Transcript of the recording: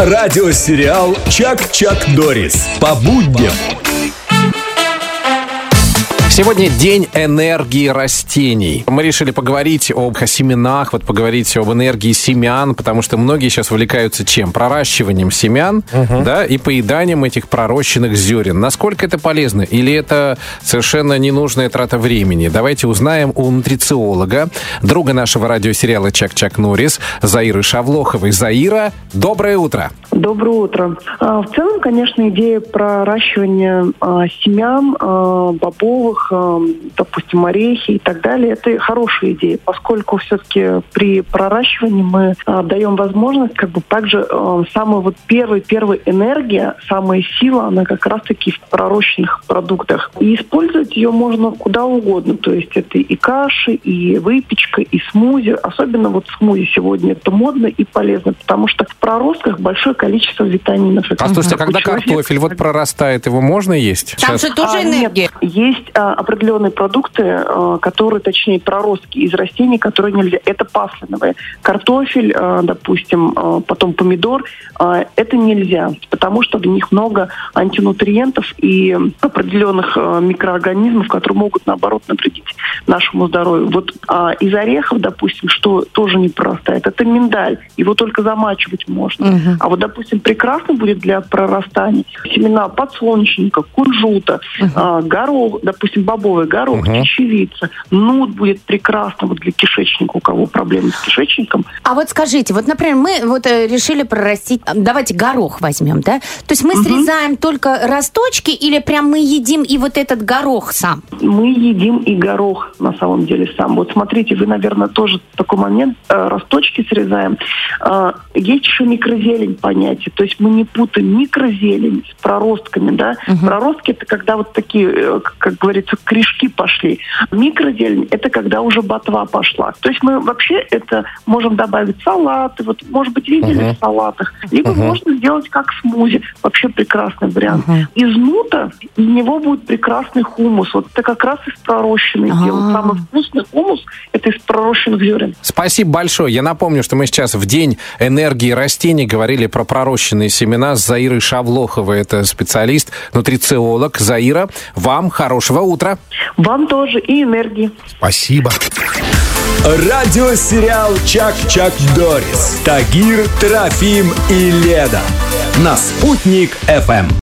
Радиосериал «Чак-Чак Дорис» по будням. Сегодня день энергии растений. Мы решили поговорить об семенах, вот поговорить об энергии семян, потому что многие сейчас увлекаются чем? Проращиванием семян, угу. да, и поеданием этих пророщенных зерен. Насколько это полезно? Или это совершенно ненужная трата времени? Давайте узнаем у нутрициолога, друга нашего радиосериала «Чак-Чак Норрис», Заиры Шавлоховой. Заира, доброе утро! Доброе утро. А, в целом, конечно, идея проращивания а, семян, а, бобовых, допустим, орехи и так далее, это хорошая идея, поскольку все-таки при проращивании мы даем возможность как бы также самая вот первая, первая энергия, самая сила, она как раз-таки в пророщенных продуктах. И использовать ее можно куда угодно. То есть это и каши, и выпечка, и смузи. Особенно вот смузи сегодня это модно и полезно, потому что в проростках большое количество витаминов. А слушайте, а когда картофель вот прорастает, его можно есть? Там Сейчас... же тоже а, энергия. Нет, есть а, определенные продукты, а, которые, точнее, проростки из растений, которые нельзя. Это пасленовые. Картофель, а, допустим, а, потом помидор, а, это нельзя, потому что в них много антинутриентов и определенных а, микроорганизмов, которые могут, наоборот, навредить нашему здоровью. Вот а, из орехов, допустим, что тоже не прорастает, это миндаль. Его только замачивать можно. Угу. А вот, допустим, прекрасно будет для прорастания семена подсолнечника, кунжута, uh-huh. а, горох, допустим, бобовый горох, uh-huh. чечевица. Нут будет прекрасно вот для кишечника, у кого проблемы с кишечником. А вот скажите, вот, например, мы вот э, решили прорастить, давайте горох возьмем, да? То есть мы uh-huh. срезаем только росточки или прям мы едим и вот этот горох сам? Мы едим и горох на самом деле сам. Вот смотрите, вы, наверное, тоже такой момент, э, росточки срезаем. Э, есть еще микрозелень, понятие. То есть мы не путаем микрозелень с проростками, да. Угу. Проростки это когда вот такие, э, как говорится, корешки пошли. Микрозелень это когда уже ботва пошла. То есть мы вообще это можем добавить салаты, вот может быть видели угу. в салатах, либо угу. можно сделать как смузи. Вообще прекрасный вариант. Угу. Из нута из него будет прекрасный хумус. Вот это как раз из пророщенных а делают. Самый вкусный хумус это из пророщенных зерен. Спасибо большое. Я напомню, что мы сейчас в день энергии растений говорили про пророщенные семена с Заирой Шавлоховой. Это специалист, нутрициолог. Заира, вам хорошего утра. Вам тоже и энергии. Спасибо. Радиосериал «Чак-Чак Дорис». Тагир, Трофим и Леда. На «Спутник FM.